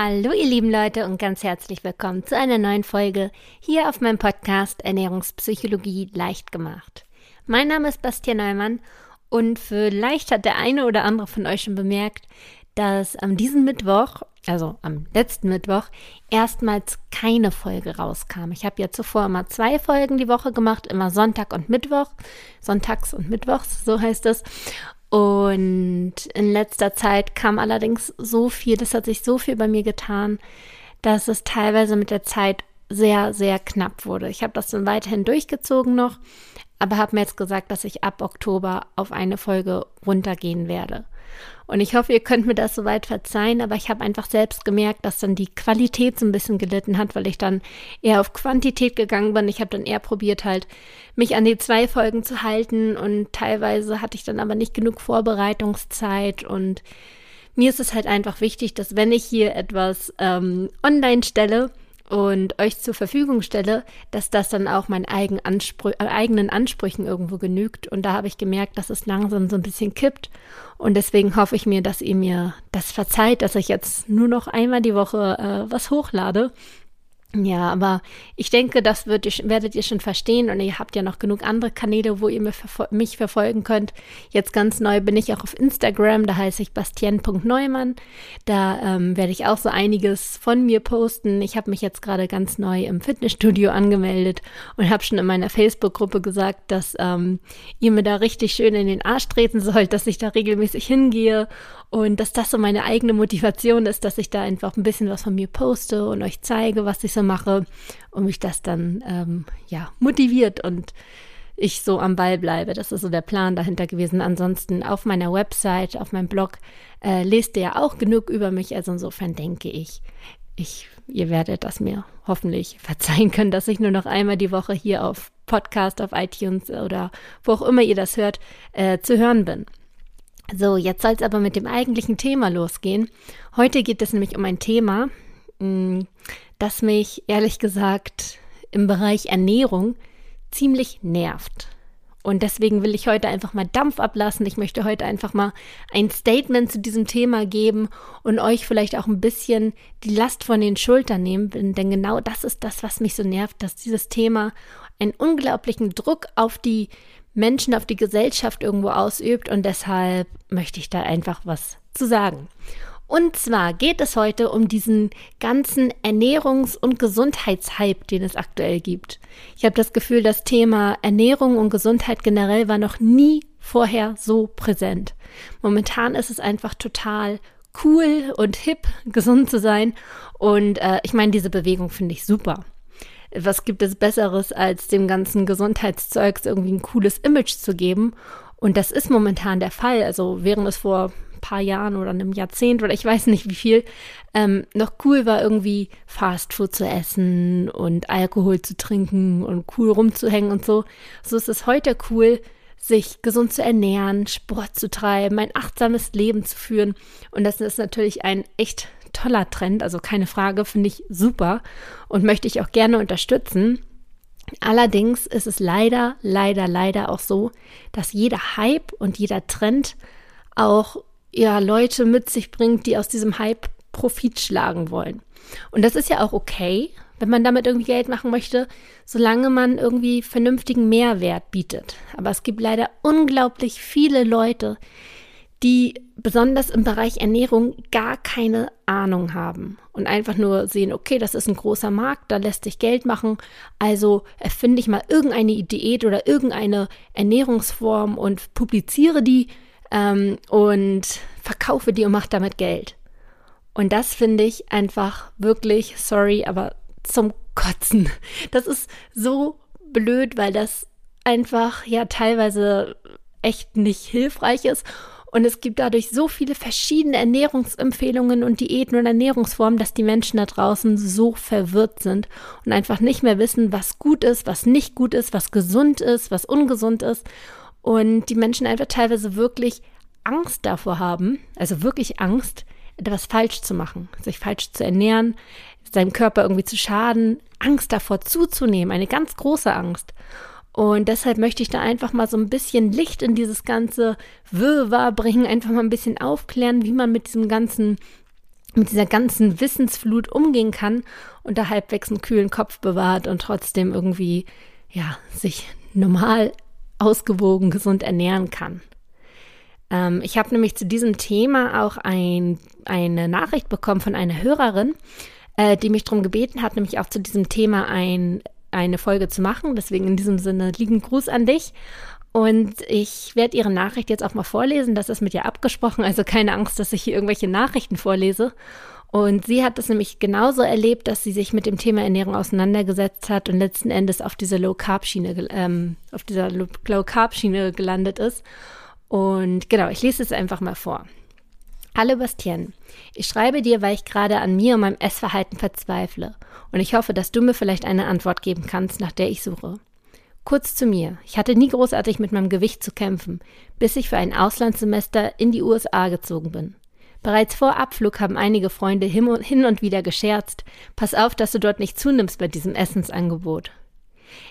Hallo ihr lieben Leute und ganz herzlich willkommen zu einer neuen Folge hier auf meinem Podcast Ernährungspsychologie leicht gemacht. Mein Name ist Bastian Neumann und vielleicht hat der eine oder andere von euch schon bemerkt, dass am diesem Mittwoch, also am letzten Mittwoch, erstmals keine Folge rauskam. Ich habe ja zuvor immer zwei Folgen die Woche gemacht, immer Sonntag und Mittwoch, Sonntags und Mittwochs, so heißt es. Und in letzter Zeit kam allerdings so viel, das hat sich so viel bei mir getan, dass es teilweise mit der Zeit sehr, sehr knapp wurde. Ich habe das dann weiterhin durchgezogen noch, aber habe mir jetzt gesagt, dass ich ab Oktober auf eine Folge runtergehen werde. Und ich hoffe, ihr könnt mir das soweit verzeihen, aber ich habe einfach selbst gemerkt, dass dann die Qualität so ein bisschen gelitten hat, weil ich dann eher auf Quantität gegangen bin. Ich habe dann eher probiert, halt mich an die zwei Folgen zu halten und teilweise hatte ich dann aber nicht genug Vorbereitungszeit und mir ist es halt einfach wichtig, dass wenn ich hier etwas ähm, online stelle, und euch zur Verfügung stelle, dass das dann auch meinen eigen Anspr äh, eigenen Ansprüchen irgendwo genügt. Und da habe ich gemerkt, dass es langsam so ein bisschen kippt. Und deswegen hoffe ich mir, dass ihr mir das verzeiht, dass ich jetzt nur noch einmal die Woche äh, was hochlade. Ja, aber ich denke, das wird, werdet ihr schon verstehen und ihr habt ja noch genug andere Kanäle, wo ihr mich verfolgen könnt. Jetzt ganz neu bin ich auch auf Instagram, da heiße ich bastien.neumann. Da ähm, werde ich auch so einiges von mir posten. Ich habe mich jetzt gerade ganz neu im Fitnessstudio angemeldet und habe schon in meiner Facebook-Gruppe gesagt, dass ähm, ihr mir da richtig schön in den Arsch treten sollt, dass ich da regelmäßig hingehe und dass das so meine eigene Motivation ist, dass ich da einfach ein bisschen was von mir poste und euch zeige, was ich so mache und mich das dann ähm, ja motiviert und ich so am Ball bleibe. Das ist so der Plan dahinter gewesen. Ansonsten auf meiner Website, auf meinem Blog äh, lest ihr ja auch genug über mich. Also insofern denke ich, ich, ihr werdet das mir hoffentlich verzeihen können, dass ich nur noch einmal die Woche hier auf Podcast, auf iTunes oder wo auch immer ihr das hört, äh, zu hören bin. So, jetzt soll es aber mit dem eigentlichen Thema losgehen. Heute geht es nämlich um ein Thema, mm, das mich ehrlich gesagt im Bereich Ernährung ziemlich nervt. Und deswegen will ich heute einfach mal Dampf ablassen. Ich möchte heute einfach mal ein Statement zu diesem Thema geben und euch vielleicht auch ein bisschen die Last von den Schultern nehmen. Denn genau das ist das, was mich so nervt, dass dieses Thema einen unglaublichen Druck auf die Menschen, auf die Gesellschaft irgendwo ausübt und deshalb möchte ich da einfach was zu sagen. Und zwar geht es heute um diesen ganzen Ernährungs- und Gesundheitshype, den es aktuell gibt. Ich habe das Gefühl, das Thema Ernährung und Gesundheit generell war noch nie vorher so präsent. Momentan ist es einfach total cool und hip, gesund zu sein. Und äh, ich meine, diese Bewegung finde ich super was gibt es Besseres, als dem ganzen Gesundheitszeugs irgendwie ein cooles Image zu geben? Und das ist momentan der Fall. Also während es vor paar Jahren oder einem Jahrzehnt oder ich weiß nicht wie viel ähm, noch cool war, irgendwie Fastfood zu essen und Alkohol zu trinken und cool rumzuhängen und so. So ist es heute cool, sich gesund zu ernähren, Sport zu treiben, ein achtsames Leben zu führen. Und das ist natürlich ein echt toller Trend, also keine Frage, finde ich super und möchte ich auch gerne unterstützen. Allerdings ist es leider, leider, leider auch so, dass jeder Hype und jeder Trend auch ja Leute mit sich bringt, die aus diesem Hype Profit schlagen wollen. Und das ist ja auch okay, wenn man damit irgendwie Geld machen möchte, solange man irgendwie vernünftigen Mehrwert bietet. Aber es gibt leider unglaublich viele Leute, die besonders im Bereich Ernährung gar keine Ahnung haben und einfach nur sehen, okay, das ist ein großer Markt, da lässt sich Geld machen, also erfinde ich mal irgendeine Diät oder irgendeine Ernährungsform und publiziere die ähm, und verkaufe die und mache damit Geld. Und das finde ich einfach wirklich, sorry, aber zum Kotzen. Das ist so blöd, weil das einfach ja teilweise echt nicht hilfreich ist und es gibt dadurch so viele verschiedene Ernährungsempfehlungen und Diäten und Ernährungsformen, dass die Menschen da draußen so verwirrt sind und einfach nicht mehr wissen, was gut ist, was nicht gut ist, was gesund ist, was ungesund ist. Und die Menschen einfach teilweise wirklich Angst davor haben, also wirklich Angst, etwas falsch zu machen, sich falsch zu ernähren, seinem Körper irgendwie zu schaden, Angst davor zuzunehmen, eine ganz große Angst. Und deshalb möchte ich da einfach mal so ein bisschen Licht in dieses ganze Wirrwarr bringen, einfach mal ein bisschen aufklären, wie man mit diesem ganzen mit dieser ganzen Wissensflut umgehen kann und da halbwegs einen kühlen Kopf bewahrt und trotzdem irgendwie, ja, sich normal, ausgewogen, gesund ernähren kann. Ähm, ich habe nämlich zu diesem Thema auch ein, eine Nachricht bekommen von einer Hörerin, äh, die mich darum gebeten hat, nämlich auch zu diesem Thema ein, eine Folge zu machen. Deswegen in diesem Sinne lieben Gruß an dich. Und ich werde Ihre Nachricht jetzt auch mal vorlesen. Das ist mit ihr abgesprochen. Also keine Angst, dass ich hier irgendwelche Nachrichten vorlese. Und sie hat es nämlich genauso erlebt, dass sie sich mit dem Thema Ernährung auseinandergesetzt hat und letzten Endes auf dieser Low Carb Schiene, ähm, auf dieser Low Carb Schiene gelandet ist. Und genau, ich lese es einfach mal vor. Hallo Bastien, ich schreibe dir, weil ich gerade an mir und meinem Essverhalten verzweifle. Und ich hoffe, dass du mir vielleicht eine Antwort geben kannst, nach der ich suche. Kurz zu mir. Ich hatte nie großartig mit meinem Gewicht zu kämpfen, bis ich für ein Auslandssemester in die USA gezogen bin. Bereits vor Abflug haben einige Freunde hin und wieder gescherzt. Pass auf, dass du dort nicht zunimmst bei diesem Essensangebot.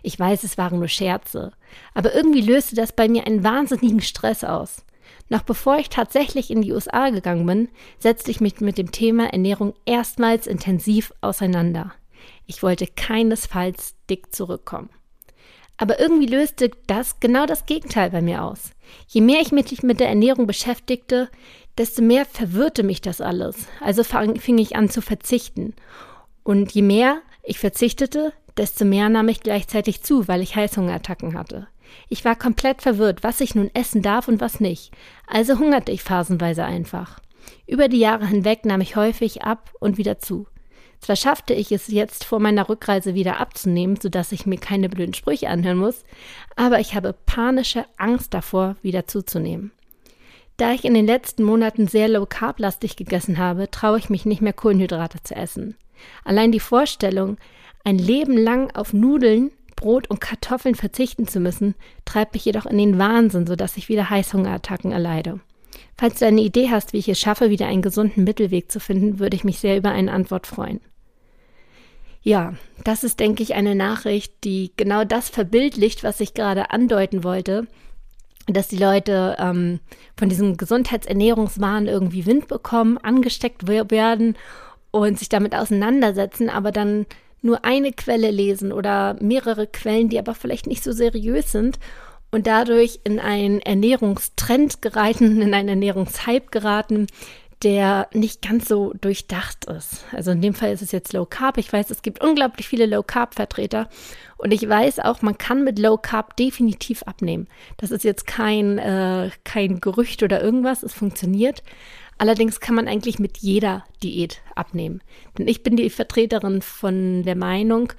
Ich weiß, es waren nur Scherze, aber irgendwie löste das bei mir einen wahnsinnigen Stress aus. Noch bevor ich tatsächlich in die USA gegangen bin, setzte ich mich mit dem Thema Ernährung erstmals intensiv auseinander. Ich wollte keinesfalls dick zurückkommen. Aber irgendwie löste das genau das Gegenteil bei mir aus. Je mehr ich mich mit der Ernährung beschäftigte, desto mehr verwirrte mich das alles. Also fing ich an zu verzichten. Und je mehr ich verzichtete, desto mehr nahm ich gleichzeitig zu, weil ich Heißhungerattacken hatte. Ich war komplett verwirrt, was ich nun essen darf und was nicht. Also hungerte ich phasenweise einfach. Über die Jahre hinweg nahm ich häufig ab und wieder zu. Zwar schaffte ich es jetzt vor meiner Rückreise wieder abzunehmen, sodass ich mir keine blöden Sprüche anhören muss, aber ich habe panische Angst davor, wieder zuzunehmen. Da ich in den letzten Monaten sehr low carb-lastig gegessen habe, traue ich mich nicht mehr Kohlenhydrate zu essen. Allein die Vorstellung, ein Leben lang auf Nudeln, Brot und Kartoffeln verzichten zu müssen, treibt mich jedoch in den Wahnsinn, sodass ich wieder Heißhungerattacken erleide. Falls du eine Idee hast, wie ich es schaffe, wieder einen gesunden Mittelweg zu finden, würde ich mich sehr über eine Antwort freuen. Ja, das ist, denke ich, eine Nachricht, die genau das verbildlicht, was ich gerade andeuten wollte, dass die Leute ähm, von diesem Gesundheitsernährungswahn irgendwie Wind bekommen, angesteckt werden und sich damit auseinandersetzen, aber dann nur eine Quelle lesen oder mehrere Quellen, die aber vielleicht nicht so seriös sind und dadurch in einen Ernährungstrend geraten, in einen Ernährungshype geraten, der nicht ganz so durchdacht ist. Also in dem Fall ist es jetzt Low Carb. Ich weiß, es gibt unglaublich viele Low Carb Vertreter und ich weiß auch, man kann mit Low Carb definitiv abnehmen. Das ist jetzt kein, äh, kein Gerücht oder irgendwas, es funktioniert. Allerdings kann man eigentlich mit jeder Diät abnehmen. Denn ich bin die Vertreterin von der Meinung,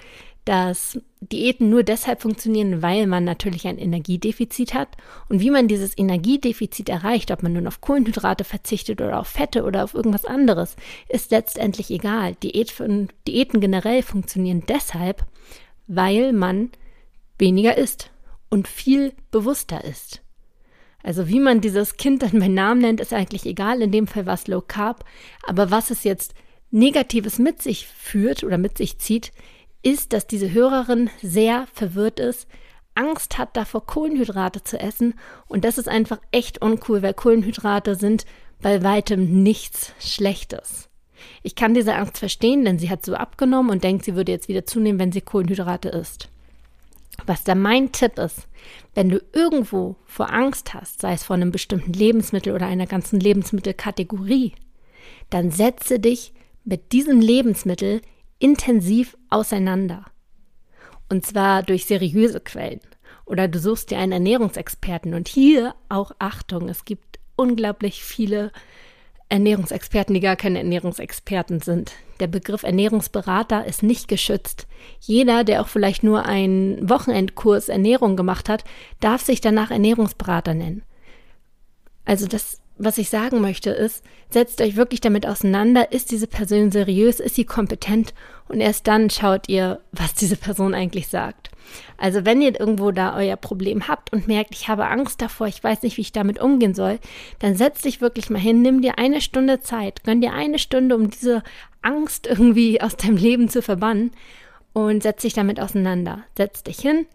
dass Diäten nur deshalb funktionieren, weil man natürlich ein Energiedefizit hat. Und wie man dieses Energiedefizit erreicht, ob man nun auf Kohlenhydrate verzichtet oder auf Fette oder auf irgendwas anderes, ist letztendlich egal. Diät, Diäten generell funktionieren deshalb, weil man weniger isst und viel bewusster isst. Also wie man dieses Kind dann bei Namen nennt, ist eigentlich egal. In dem Fall war es Low Carb. Aber was es jetzt Negatives mit sich führt oder mit sich zieht, ist, dass diese Hörerin sehr verwirrt ist, Angst hat davor, Kohlenhydrate zu essen. Und das ist einfach echt uncool, weil Kohlenhydrate sind bei weitem nichts Schlechtes. Ich kann diese Angst verstehen, denn sie hat so abgenommen und denkt, sie würde jetzt wieder zunehmen, wenn sie Kohlenhydrate isst. Was da mein Tipp ist, wenn du irgendwo vor Angst hast, sei es vor einem bestimmten Lebensmittel oder einer ganzen Lebensmittelkategorie, dann setze dich mit diesem Lebensmittel intensiv auseinander. Und zwar durch seriöse Quellen. Oder du suchst dir einen Ernährungsexperten. Und hier auch Achtung, es gibt unglaublich viele Ernährungsexperten, die gar keine Ernährungsexperten sind. Der Begriff Ernährungsberater ist nicht geschützt. Jeder, der auch vielleicht nur einen Wochenendkurs Ernährung gemacht hat, darf sich danach Ernährungsberater nennen. Also das was ich sagen möchte, ist, setzt euch wirklich damit auseinander, ist diese Person seriös, ist sie kompetent und erst dann schaut ihr, was diese Person eigentlich sagt. Also wenn ihr irgendwo da euer Problem habt und merkt, ich habe Angst davor, ich weiß nicht, wie ich damit umgehen soll, dann setz dich wirklich mal hin, nimm dir eine Stunde Zeit, gönn dir eine Stunde, um diese Angst irgendwie aus deinem Leben zu verbannen und setz dich damit auseinander. Setz dich hin,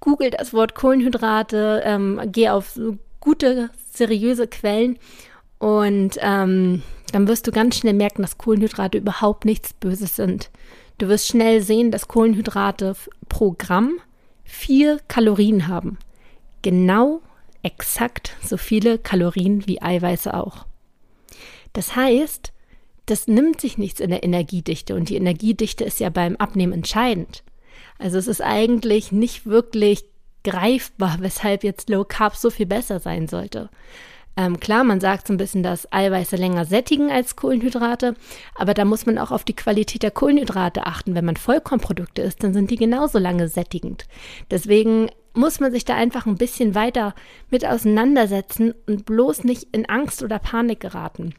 google das Wort Kohlenhydrate, ähm, geh auf gute, seriöse Quellen und ähm, dann wirst du ganz schnell merken, dass Kohlenhydrate überhaupt nichts Böses sind. Du wirst schnell sehen, dass Kohlenhydrate pro Gramm vier Kalorien haben. Genau exakt so viele Kalorien wie Eiweiße auch. Das heißt, das nimmt sich nichts in der Energiedichte und die Energiedichte ist ja beim Abnehmen entscheidend. Also es ist eigentlich nicht wirklich greifbar, weshalb jetzt Low Carb so viel besser sein sollte. Ähm, klar, man sagt so ein bisschen, dass Eiweiße länger sättigen als Kohlenhydrate, aber da muss man auch auf die Qualität der Kohlenhydrate achten. Wenn man Vollkornprodukte isst, dann sind die genauso lange sättigend. Deswegen muss man sich da einfach ein bisschen weiter mit auseinandersetzen und bloß nicht in Angst oder Panik geraten.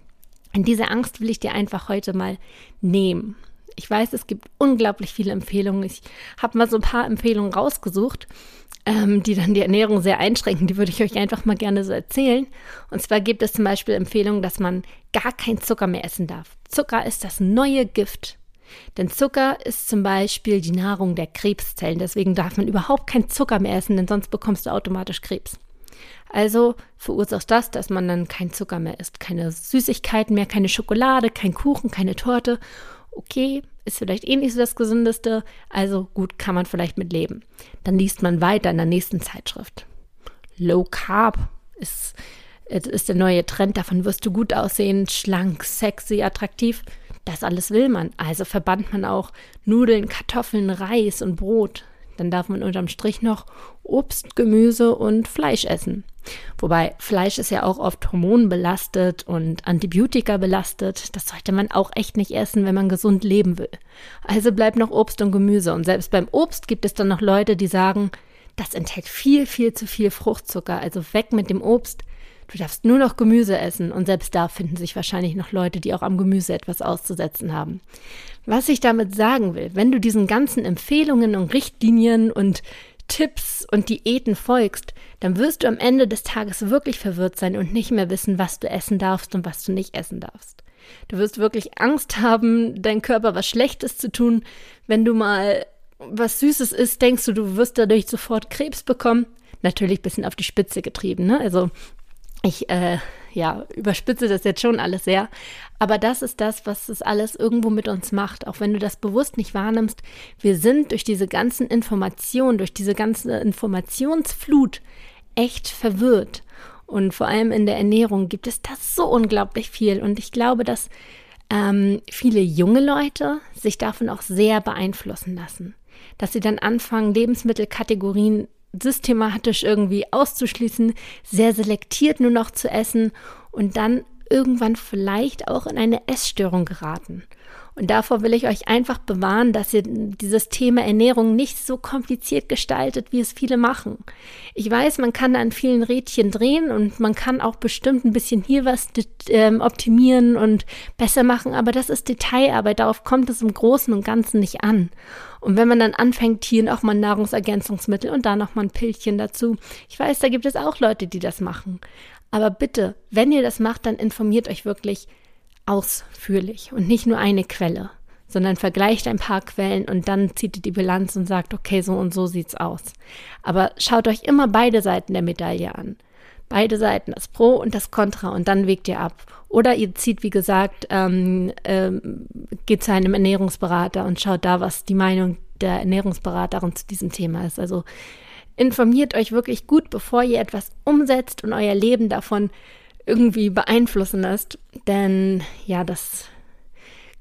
Und diese Angst will ich dir einfach heute mal nehmen. Ich weiß, es gibt unglaublich viele Empfehlungen. Ich habe mal so ein paar Empfehlungen rausgesucht ähm, die dann die Ernährung sehr einschränken. Die würde ich euch einfach mal gerne so erzählen. Und zwar gibt es zum Beispiel Empfehlungen, dass man gar kein Zucker mehr essen darf. Zucker ist das neue Gift. Denn Zucker ist zum Beispiel die Nahrung der Krebszellen. Deswegen darf man überhaupt kein Zucker mehr essen, denn sonst bekommst du automatisch Krebs. Also verursacht das, dass man dann kein Zucker mehr isst, keine Süßigkeiten mehr, keine Schokolade, kein Kuchen, keine Torte. Okay, ist vielleicht eh nicht so das Gesündeste, also gut, kann man vielleicht mit leben. Dann liest man weiter in der nächsten Zeitschrift. Low Carb ist, ist der neue Trend, davon wirst du gut aussehen, schlank, sexy, attraktiv. Das alles will man. Also verbannt man auch Nudeln, Kartoffeln, Reis und Brot. Dann darf man unterm Strich noch Obst, Gemüse und Fleisch essen. Wobei Fleisch ist ja auch oft hormonbelastet und Antibiotika belastet. Das sollte man auch echt nicht essen, wenn man gesund leben will. Also bleibt noch Obst und Gemüse. Und selbst beim Obst gibt es dann noch Leute, die sagen, das enthält viel, viel zu viel Fruchtzucker. Also weg mit dem Obst. Du darfst nur noch Gemüse essen. Und selbst da finden sich wahrscheinlich noch Leute, die auch am Gemüse etwas auszusetzen haben. Was ich damit sagen will, wenn du diesen ganzen Empfehlungen und Richtlinien und Tipps und Diäten folgst, dann wirst du am Ende des Tages wirklich verwirrt sein und nicht mehr wissen, was du essen darfst und was du nicht essen darfst. Du wirst wirklich Angst haben, dein Körper was Schlechtes zu tun. Wenn du mal was Süßes isst, denkst du, du wirst dadurch sofort Krebs bekommen. Natürlich ein bisschen auf die Spitze getrieben, ne? Also ich äh, ja, überspitze das jetzt schon alles sehr. Aber das ist das, was es alles irgendwo mit uns macht, auch wenn du das bewusst nicht wahrnimmst. Wir sind durch diese ganzen Informationen, durch diese ganze Informationsflut echt verwirrt. Und vor allem in der Ernährung gibt es das so unglaublich viel. Und ich glaube, dass ähm, viele junge Leute sich davon auch sehr beeinflussen lassen. Dass sie dann anfangen, Lebensmittelkategorien systematisch irgendwie auszuschließen, sehr selektiert nur noch zu essen und dann irgendwann vielleicht auch in eine Essstörung geraten. Und davor will ich euch einfach bewahren, dass ihr dieses Thema Ernährung nicht so kompliziert gestaltet, wie es viele machen. Ich weiß, man kann an vielen Rädchen drehen und man kann auch bestimmt ein bisschen hier was ähm, optimieren und besser machen, aber das ist Detailarbeit. Darauf kommt es im Großen und Ganzen nicht an. Und wenn man dann anfängt, hier noch mal Nahrungsergänzungsmittel und da noch mal ein Pillchen dazu. Ich weiß, da gibt es auch Leute, die das machen. Aber bitte, wenn ihr das macht, dann informiert euch wirklich ausführlich und nicht nur eine Quelle, sondern vergleicht ein paar Quellen und dann zieht ihr die Bilanz und sagt, okay, so und so sieht's aus. Aber schaut euch immer beide Seiten der Medaille an. Beide Seiten, das Pro und das Contra, und dann wägt ihr ab. Oder ihr zieht, wie gesagt, ähm, ähm, geht zu einem Ernährungsberater und schaut da, was die Meinung der Ernährungsberaterin zu diesem Thema ist. Also informiert euch wirklich gut, bevor ihr etwas umsetzt und euer Leben davon irgendwie beeinflussen lässt. Denn ja, das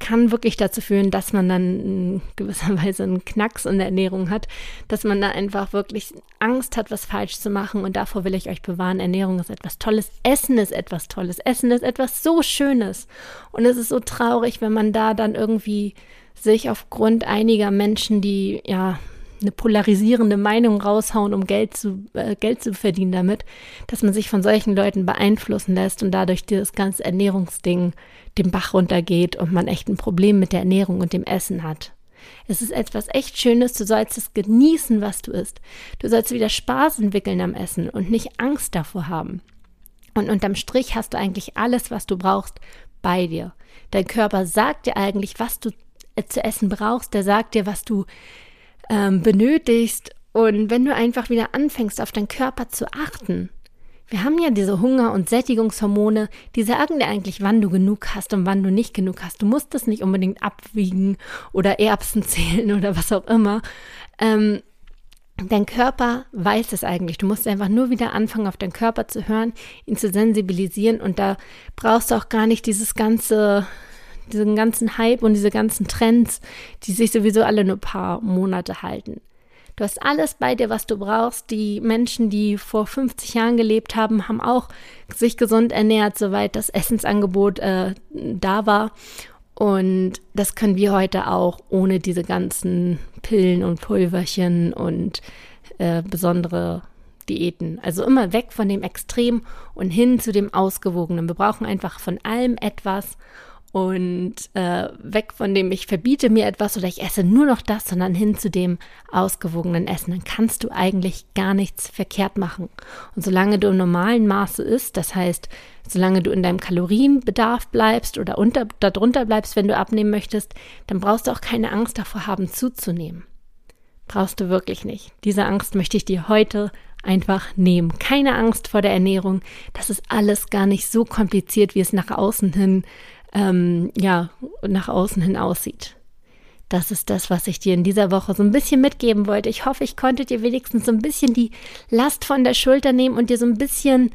kann wirklich dazu führen, dass man dann in gewisser Weise einen Knacks in der Ernährung hat, dass man da einfach wirklich Angst hat, was falsch zu machen. Und davor will ich euch bewahren. Ernährung ist etwas Tolles. Essen ist etwas Tolles. Essen ist etwas so Schönes. Und es ist so traurig, wenn man da dann irgendwie sich aufgrund einiger Menschen, die ja eine polarisierende Meinung raushauen, um Geld zu, äh, Geld zu verdienen damit, dass man sich von solchen Leuten beeinflussen lässt und dadurch dieses ganze Ernährungsding den Bach runtergeht und man echt ein Problem mit der Ernährung und dem Essen hat. Es ist etwas echt Schönes, du sollst es genießen, was du isst. Du sollst wieder Spaß entwickeln am Essen und nicht Angst davor haben. Und unterm Strich hast du eigentlich alles, was du brauchst, bei dir. Dein Körper sagt dir eigentlich, was du äh, zu essen brauchst. Der sagt dir, was du ähm, benötigst. Und wenn du einfach wieder anfängst, auf deinen Körper zu achten, Wir haben ja diese Hunger- und Sättigungshormone, die sagen dir eigentlich, wann du genug hast und wann du nicht genug hast. Du musst das nicht unbedingt abwiegen oder Erbsen zählen oder was auch immer. Ähm, dein Körper weiß es eigentlich. Du musst einfach nur wieder anfangen, auf deinen Körper zu hören, ihn zu sensibilisieren und da brauchst du auch gar nicht dieses ganze diesen ganzen Hype und diese ganzen Trends, die sich sowieso alle nur ein paar Monate halten. Du hast alles bei dir, was du brauchst. Die Menschen, die vor 50 Jahren gelebt haben, haben auch sich gesund ernährt, soweit das Essensangebot äh, da war. Und das können wir heute auch ohne diese ganzen Pillen und Pulverchen und äh, besondere Diäten. Also immer weg von dem Extrem und hin zu dem Ausgewogenen. Wir brauchen einfach von allem etwas und äh, weg von dem, ich verbiete mir etwas oder ich esse nur noch das, sondern hin zu dem ausgewogenen Essen. Dann kannst du eigentlich gar nichts verkehrt machen. Und solange du im normalen Maße isst, das heißt, solange du in deinem Kalorienbedarf bleibst oder unter, darunter bleibst, wenn du abnehmen möchtest, dann brauchst du auch keine Angst davor haben, zuzunehmen. Brauchst du wirklich nicht. Diese Angst möchte ich dir heute einfach nehmen. Keine Angst vor der Ernährung. Das ist alles gar nicht so kompliziert, wie es nach außen hin ähm, ja, nach außen hin aussieht. Das ist das, was ich dir in dieser Woche so ein bisschen mitgeben wollte. Ich hoffe, ich konnte dir wenigstens so ein bisschen die Last von der Schulter nehmen und dir so ein bisschen,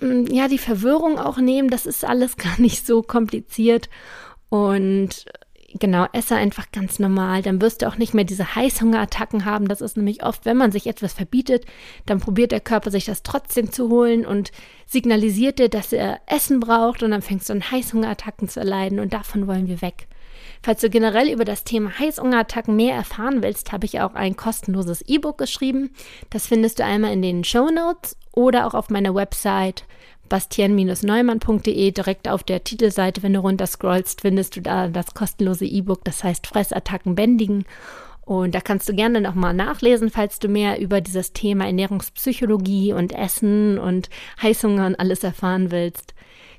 mm, ja, die Verwirrung auch nehmen. Das ist alles gar nicht so kompliziert. Und genau, esse einfach ganz normal. Dann wirst du auch nicht mehr diese Heißhungerattacken haben. Das ist nämlich oft, wenn man sich etwas verbietet, dann probiert der Körper sich das trotzdem zu holen und signalisiert dir, dass er Essen braucht und dann fängst du an Heißhungerattacken zu erleiden und davon wollen wir weg. Falls du generell über das Thema Heißhungerattacken mehr erfahren willst, habe ich auch ein kostenloses E-Book geschrieben. Das findest du einmal in den Show Notes oder auch auf meiner Website bastian-neumann.de direkt auf der Titelseite, wenn du runter scrollst, findest du da das kostenlose E-Book, das heißt Fressattacken bändigen. Und da kannst du gerne nochmal nachlesen, falls du mehr über dieses Thema Ernährungspsychologie und Essen und Heißhunger und alles erfahren willst.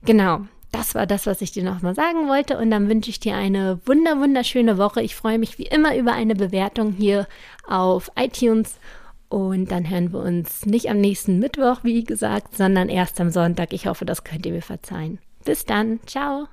Genau, das war das, was ich dir nochmal sagen wollte. Und dann wünsche ich dir eine wunder, wunderschöne Woche. Ich freue mich wie immer über eine Bewertung hier auf iTunes. Und dann hören wir uns nicht am nächsten Mittwoch, wie gesagt, sondern erst am Sonntag. Ich hoffe, das könnt ihr mir verzeihen. Bis dann. Ciao.